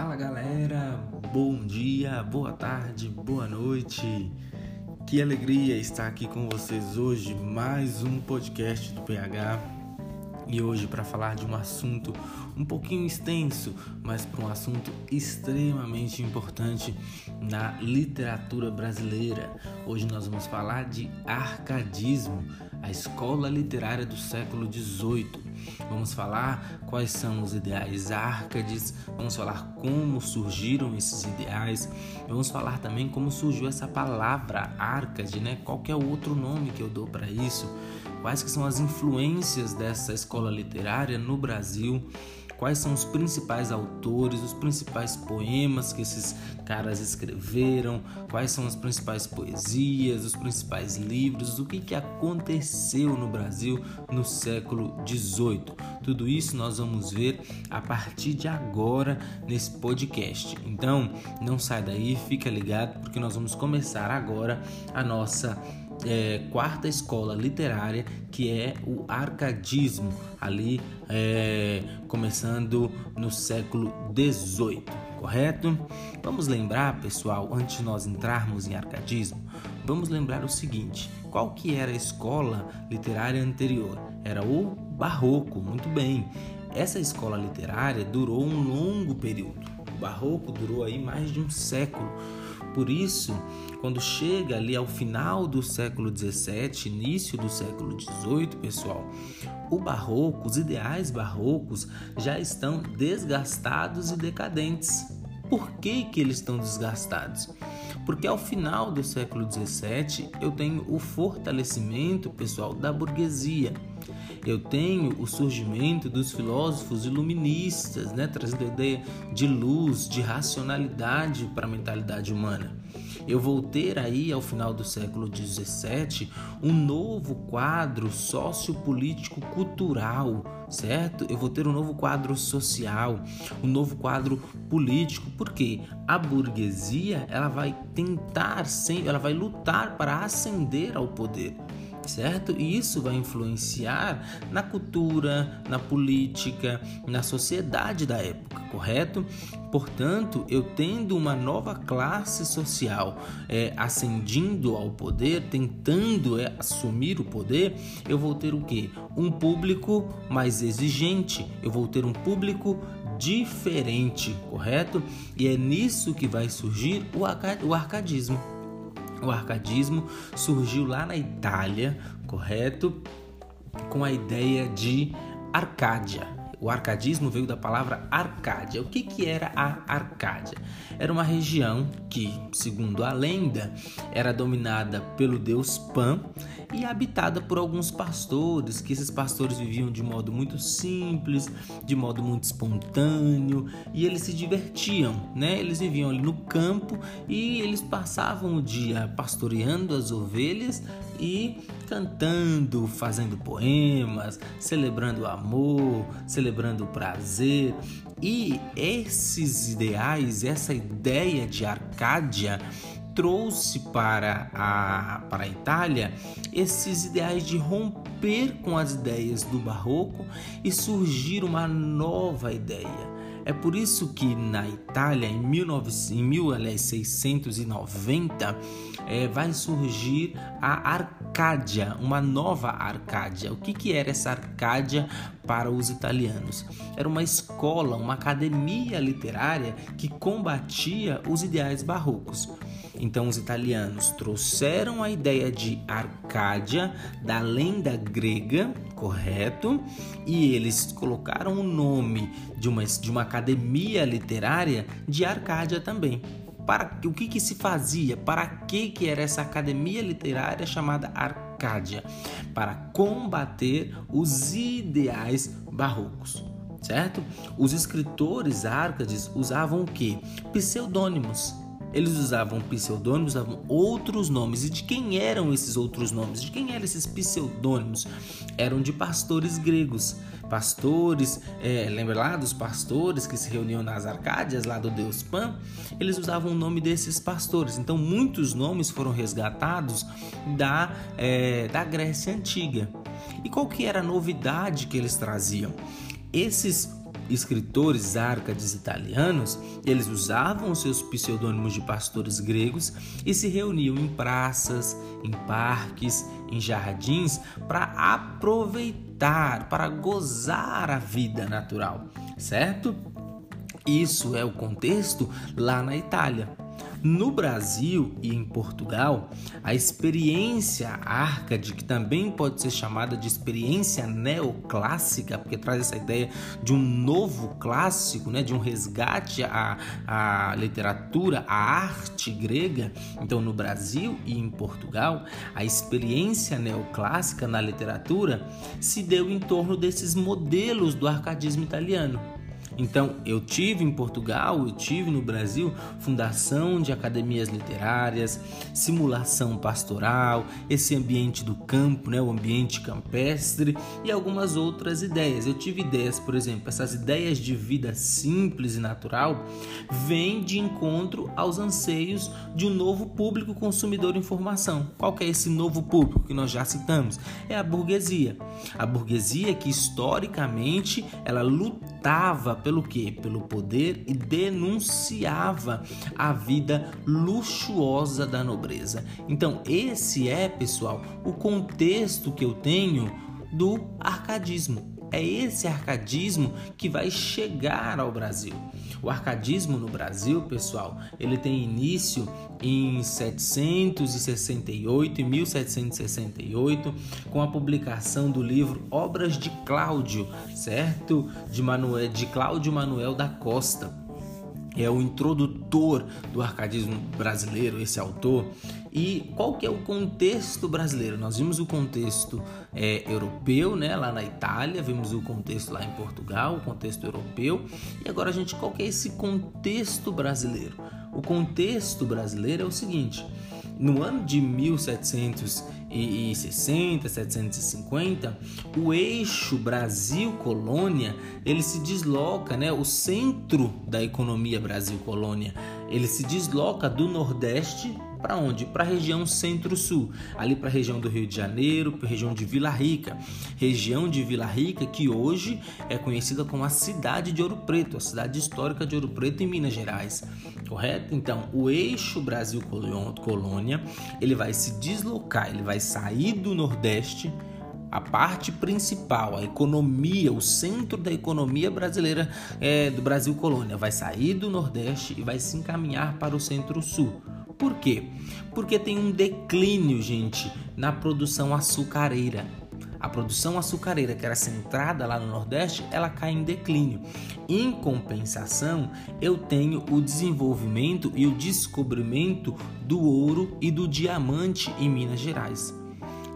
Fala galera, bom dia, boa tarde, boa noite. Que alegria estar aqui com vocês hoje, mais um podcast do PH. E hoje para falar de um assunto um pouquinho extenso, mas para um assunto extremamente importante na literatura brasileira. Hoje nós vamos falar de arcadismo, a escola literária do século XVIII. Vamos falar quais são os ideais árcades, vamos falar como surgiram esses ideais, vamos falar também como surgiu essa palavra árcade, né? Qual é o outro nome que eu dou para isso? Quais que são as influências dessa escola literária no Brasil? Quais são os principais autores, os principais poemas que esses caras escreveram, quais são as principais poesias, os principais livros, o que, que aconteceu no Brasil no século XVIII. Tudo isso nós vamos ver a partir de agora nesse podcast. Então, não sai daí, fica ligado porque nós vamos começar agora a nossa é, quarta escola literária, que é o arcadismo, ali é, começando no século XVIII, correto? Vamos lembrar, pessoal, antes de nós entrarmos em arcadismo, vamos lembrar o seguinte: qual que era a escola literária anterior? Era o barroco, muito bem. Essa escola literária durou um longo período. O barroco durou aí mais de um século por isso, quando chega ali ao final do século XVII, início do século XVIII, pessoal, o barroco, os ideais barrocos já estão desgastados e decadentes. Por que, que eles estão desgastados? Porque ao final do século XVII eu tenho o fortalecimento, pessoal, da burguesia. Eu tenho o surgimento dos filósofos iluministas, né, trazendo a ideia de luz, de racionalidade para a mentalidade humana. Eu vou ter aí, ao final do século XVII, um novo quadro sociopolítico cultural, certo? Eu vou ter um novo quadro social, um novo quadro político, porque a burguesia ela vai tentar ela vai lutar para ascender ao poder certo? E isso vai influenciar na cultura, na política, na sociedade da época, correto? Portanto, eu tendo uma nova classe social é, ascendindo ao poder, tentando é, assumir o poder, eu vou ter o que? Um público mais exigente, eu vou ter um público diferente, correto? E é nisso que vai surgir o arcadismo. O arcadismo surgiu lá na Itália, correto? Com a ideia de Arcádia. O arcadismo veio da palavra Arcádia. O que, que era a Arcádia? Era uma região que, segundo a lenda, era dominada pelo deus Pan e habitada por alguns pastores, que esses pastores viviam de modo muito simples, de modo muito espontâneo, e eles se divertiam, né? Eles viviam ali no campo e eles passavam o dia pastoreando as ovelhas e cantando, fazendo poemas, celebrando o amor, celebrando o prazer. E esses ideais, essa ideia de Arcádia, trouxe para a, para a Itália esses ideais de romper com as ideias do barroco e surgir uma nova ideia. É por isso que na Itália, em, 19, em 1690, é, vai surgir a Arcádia, uma nova Arcádia. O que, que era essa Arcádia para os italianos? Era uma escola, uma academia literária que combatia os ideais barrocos. Então, os italianos trouxeram a ideia de Arcádia da lenda grega, correto? E eles colocaram o nome de uma, de uma academia literária de Arcádia também. Para o que, que se fazia? Para que, que era essa academia literária chamada Arcádia? Para combater os ideais barrocos certo? Os escritores árcades usavam o que? Pseudônimos. Eles usavam pseudônimos, usavam outros nomes. E de quem eram esses outros nomes? De quem eram esses pseudônimos? Eram de pastores gregos. Pastores, é, lembra lá dos pastores que se reuniam nas Arcádias, lá do deus Pan? Eles usavam o nome desses pastores. Então, muitos nomes foram resgatados da, é, da Grécia Antiga. E qual que era a novidade que eles traziam? Esses escritores árcades italianos, eles usavam seus pseudônimos de pastores gregos e se reuniam em praças, em parques, em jardins para aproveitar, para gozar a vida natural, certo? Isso é o contexto lá na Itália. No Brasil e em Portugal, a experiência árcade, que também pode ser chamada de experiência neoclássica, porque traz essa ideia de um novo clássico, né, de um resgate à, à literatura, à arte grega. Então, no Brasil e em Portugal, a experiência neoclássica na literatura se deu em torno desses modelos do arcadismo italiano. Então, eu tive em Portugal, eu tive no Brasil fundação de academias literárias, simulação pastoral, esse ambiente do campo, né, o ambiente campestre e algumas outras ideias. Eu tive ideias, por exemplo, essas ideias de vida simples e natural vêm de encontro aos anseios de um novo público consumidor de informação. Qual é esse novo público que nós já citamos? É a burguesia. A burguesia que historicamente ela lutava pelo quê? Pelo poder e denunciava a vida luxuosa da nobreza. Então, esse é, pessoal, o contexto que eu tenho do arcadismo. É esse arcadismo que vai chegar ao Brasil. O arcadismo no Brasil, pessoal, ele tem início em 768 e 1768, com a publicação do livro Obras de Cláudio, certo? De Manuel de Cláudio Manuel da Costa é o introdutor do arcadismo brasileiro, esse autor. E qual que é o contexto brasileiro? Nós vimos o contexto é, europeu, né, lá na Itália, vimos o contexto lá em Portugal, o contexto europeu. E agora gente, qual que é esse contexto brasileiro? O contexto brasileiro é o seguinte: no ano de 1760, 750, o eixo Brasil-Colônia, ele se desloca, né? O centro da economia Brasil-Colônia, ele se desloca do Nordeste para onde? Para a região centro-sul, ali para a região do Rio de Janeiro, para a região de Vila Rica. Região de Vila Rica que hoje é conhecida como a cidade de Ouro Preto, a cidade histórica de Ouro Preto em Minas Gerais. Correto? Então, o eixo Brasil-Colônia, ele vai se deslocar, ele vai sair do Nordeste a parte principal, a economia, o centro da economia brasileira é, do Brasil colônia, vai sair do Nordeste e vai se encaminhar para o Centro-Sul. Por quê? Porque tem um declínio, gente, na produção açucareira. A produção açucareira, que era centrada lá no Nordeste, ela cai em declínio. Em compensação, eu tenho o desenvolvimento e o descobrimento do ouro e do diamante em Minas Gerais,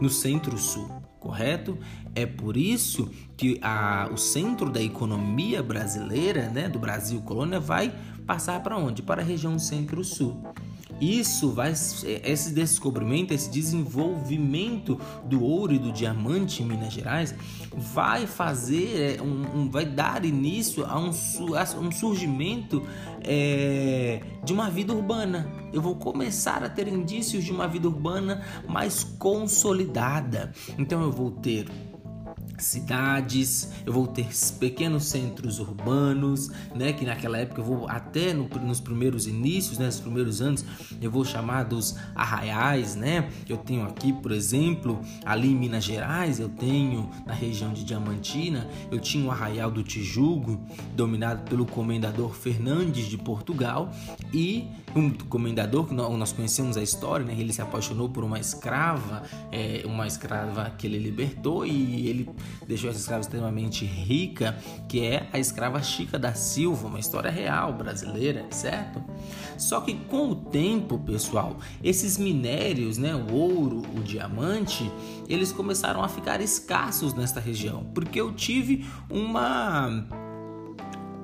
no Centro-Sul correto? É por isso que a, o centro da economia brasileira, né, do Brasil colônia, vai passar para onde? Para a região centro-sul. Isso vai, esse descobrimento, esse desenvolvimento do ouro e do diamante em Minas Gerais vai fazer, é, um, um vai dar início a um, a um surgimento é, de uma vida urbana. Eu vou começar a ter indícios de uma vida urbana mais consolidada. Então eu vou ter cidades, eu vou ter pequenos centros urbanos, né, que naquela época eu vou até no, nos primeiros inícios, né, nos primeiros anos, eu vou chamar dos arraiais, né? Eu tenho aqui, por exemplo, ali em Minas Gerais, eu tenho na região de Diamantina, eu tinha o arraial do Tijugo, dominado pelo comendador Fernandes de Portugal e um comendador que nós conhecemos a história, né? Ele se apaixonou por uma escrava, é, uma escrava que ele libertou e ele deixou essa escrava extremamente rica, que é a escrava Chica da Silva, uma história real brasileira, certo? Só que com o tempo, pessoal, esses minérios, né, o ouro, o diamante, eles começaram a ficar escassos nesta região, porque eu tive uma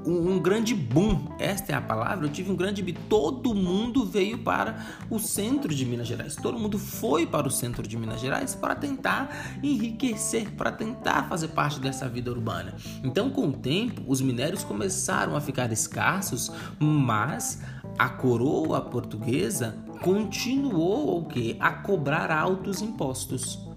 um, um, grande boom, esta é a palavra. Eu tive um grande boom. Todo mundo veio para o centro de Minas Gerais. Todo mundo foi para o centro de Minas Gerais para tentar enriquecer, para tentar fazer parte dessa vida urbana. Então, com o tempo, os minérios começaram a ficar escassos, mas a coroa portuguesa continuou o que? A cobrar altos impostos.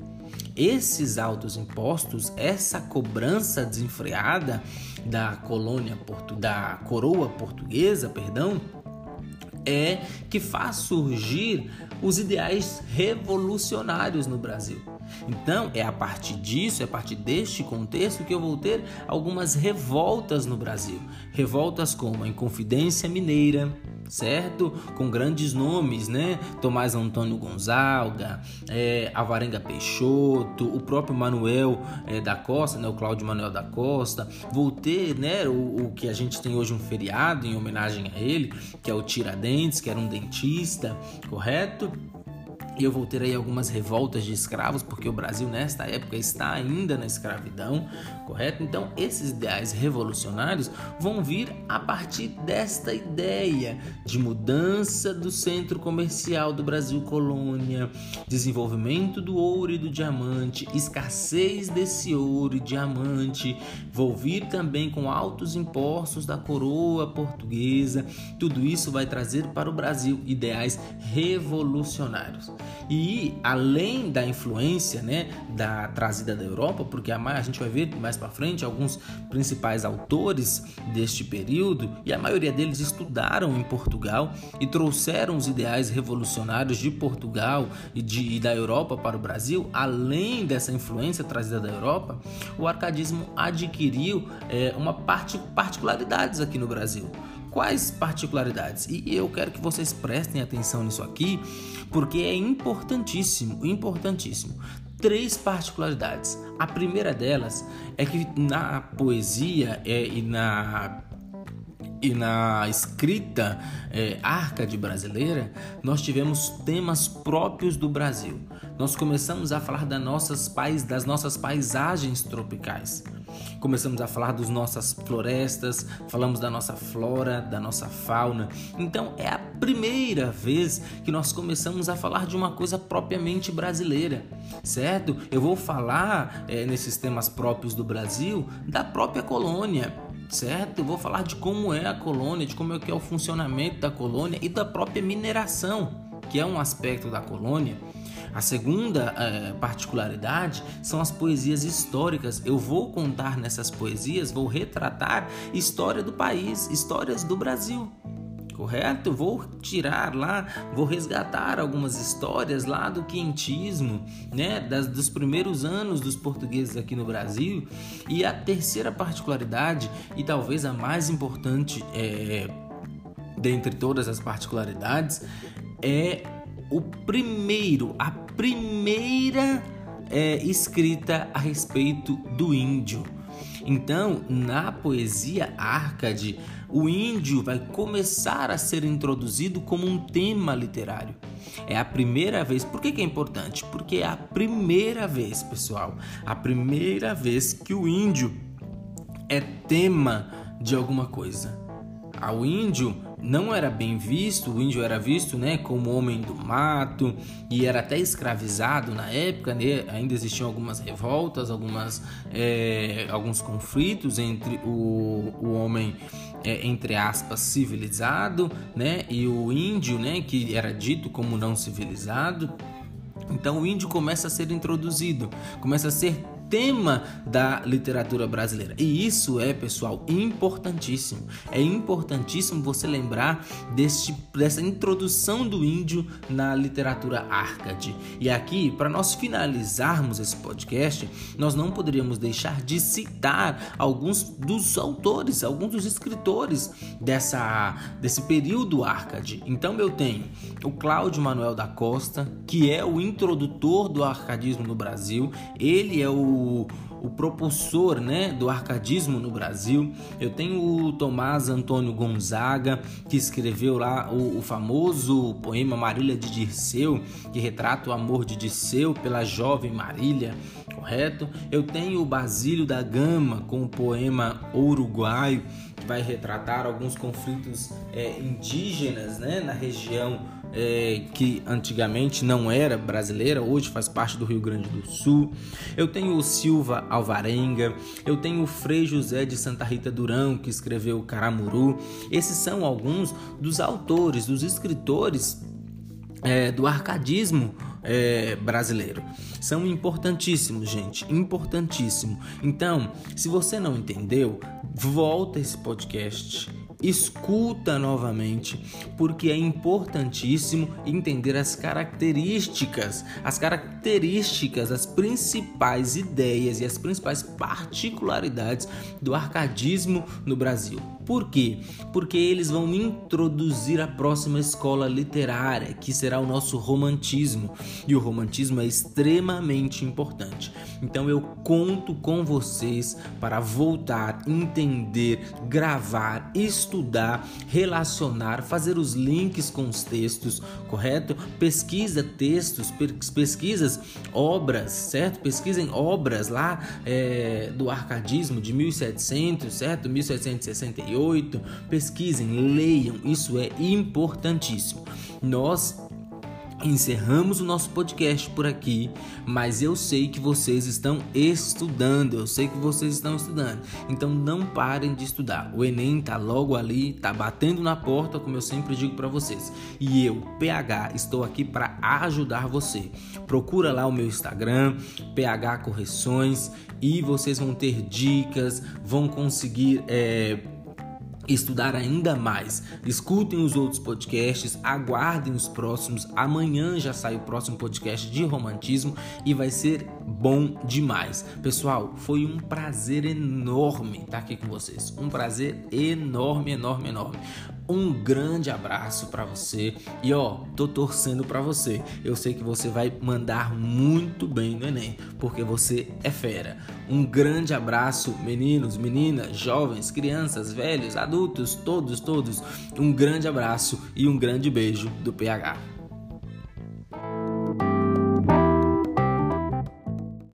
Esses altos impostos, essa cobrança desenfreada da colônia da coroa portuguesa, perdão, é que faz surgir os ideais revolucionários no Brasil. Então, é a partir disso, é a partir deste contexto que eu vou ter algumas revoltas no Brasil. Revoltas como a Inconfidência Mineira, certo? Com grandes nomes, né? Tomás Antônio Gonzaga, é, Avarenga Peixoto, o próprio Manuel é, da Costa, né? O Cláudio Manuel da Costa. Vou ter, né? O, o, que a gente tem hoje um feriado em homenagem a ele, que é o Tiradentes, que era um dentista, correto? E eu vou ter aí algumas revoltas de escravos, porque o Brasil nesta época está ainda na escravidão, correto? Então, esses ideais revolucionários vão vir a partir desta ideia de mudança do centro comercial do Brasil colônia, desenvolvimento do ouro e do diamante, escassez desse ouro e diamante, vou vir também com altos impostos da coroa portuguesa. Tudo isso vai trazer para o Brasil ideais revolucionários. E além da influência, né, da trazida da Europa, porque a, a gente vai ver mais para frente alguns principais autores deste período e a maioria deles estudaram em Portugal e trouxeram os ideais revolucionários de Portugal e, de, e da Europa para o Brasil. Além dessa influência trazida da Europa, o arcadismo adquiriu é, uma parte particularidades aqui no Brasil. Quais particularidades? E eu quero que vocês prestem atenção nisso aqui, porque é importantíssimo, importantíssimo. Três particularidades. A primeira delas é que na poesia é, e na e na escrita é, arcade brasileira, nós tivemos temas próprios do Brasil. Nós começamos a falar das nossas, pais, das nossas paisagens tropicais. Começamos a falar das nossas florestas, falamos da nossa flora, da nossa fauna. Então é a primeira vez que nós começamos a falar de uma coisa propriamente brasileira, certo? Eu vou falar é, nesses temas próprios do Brasil da própria colônia certo? Eu vou falar de como é a colônia, de como é que é o funcionamento da colônia e da própria mineração, que é um aspecto da colônia a segunda é, particularidade são as poesias históricas. Eu vou contar nessas poesias, vou retratar história do país, histórias do Brasil correto? Vou tirar lá, vou resgatar algumas histórias lá do quentismo, né, das, dos primeiros anos dos portugueses aqui no Brasil. E a terceira particularidade, e talvez a mais importante é, dentre todas as particularidades, é o primeiro, a primeira é, escrita a respeito do índio. Então, na poesia Arcade, o índio vai começar a ser introduzido como um tema literário. É a primeira vez. Por que, que é importante? Porque é a primeira vez, pessoal, a primeira vez que o índio é tema de alguma coisa. Ao índio não era bem visto, o índio era visto né, como homem do mato e era até escravizado na época, né? ainda existiam algumas revoltas, algumas, é, alguns conflitos entre o, o homem, é, entre aspas, civilizado né, e o índio, né, que era dito como não civilizado. Então o índio começa a ser introduzido, começa a ser tema da literatura brasileira. E isso é, pessoal, importantíssimo. É importantíssimo você lembrar deste, dessa introdução do índio na literatura arcade. E aqui, para nós finalizarmos esse podcast, nós não poderíamos deixar de citar alguns dos autores, alguns dos escritores dessa, desse período arcade. Então eu tenho o Cláudio Manuel da Costa, que é o introdutor do arcadismo no Brasil. Ele é o o, propulsor né, do arcadismo no Brasil. Eu tenho o Tomás Antônio Gonzaga, que escreveu lá o, o famoso poema Marília de Dirceu, que retrata o amor de Dirceu pela jovem Marília, correto? Eu tenho o Basílio da Gama com o poema Uruguaio, que vai retratar alguns conflitos é, indígenas né, na região é, que antigamente não era brasileira, hoje faz parte do Rio Grande do Sul. Eu tenho o Silva Alvarenga, eu tenho o Frei José de Santa Rita Durão, que escreveu Caramuru. Esses são alguns dos autores, dos escritores é, do arcadismo é, brasileiro. São importantíssimos, gente, importantíssimo. Então, se você não entendeu, volta esse podcast escuta novamente, porque é importantíssimo entender as características, as características, as principais ideias e as principais particularidades do arcadismo no Brasil. Por quê? Porque eles vão introduzir a próxima escola literária, que será o nosso romantismo. E o romantismo é extremamente importante. Então eu conto com vocês para voltar, entender, gravar, estudar, relacionar, fazer os links com os textos, correto? Pesquisa textos, pesquisas obras, certo? Pesquisem obras lá é, do arcadismo de 1700, certo? 1768 pesquisem, leiam, isso é importantíssimo. Nós Encerramos o nosso podcast por aqui, mas eu sei que vocês estão estudando, eu sei que vocês estão estudando. Então não parem de estudar. O ENEM tá logo ali, tá batendo na porta, como eu sempre digo para vocês. E eu, PH, estou aqui para ajudar você. Procura lá o meu Instagram, PH Correções, e vocês vão ter dicas, vão conseguir é, estudar ainda mais. Escutem os outros podcasts, aguardem os próximos. Amanhã já sai o próximo podcast de romantismo e vai ser bom demais. Pessoal, foi um prazer enorme estar aqui com vocês. Um prazer enorme, enorme, enorme. Um grande abraço para você e ó, tô torcendo para você. Eu sei que você vai mandar muito bem no ENEM, porque você é fera. Um grande abraço, meninos, meninas, jovens, crianças, velhos, adultos, todos, todos. Um grande abraço e um grande beijo do PH.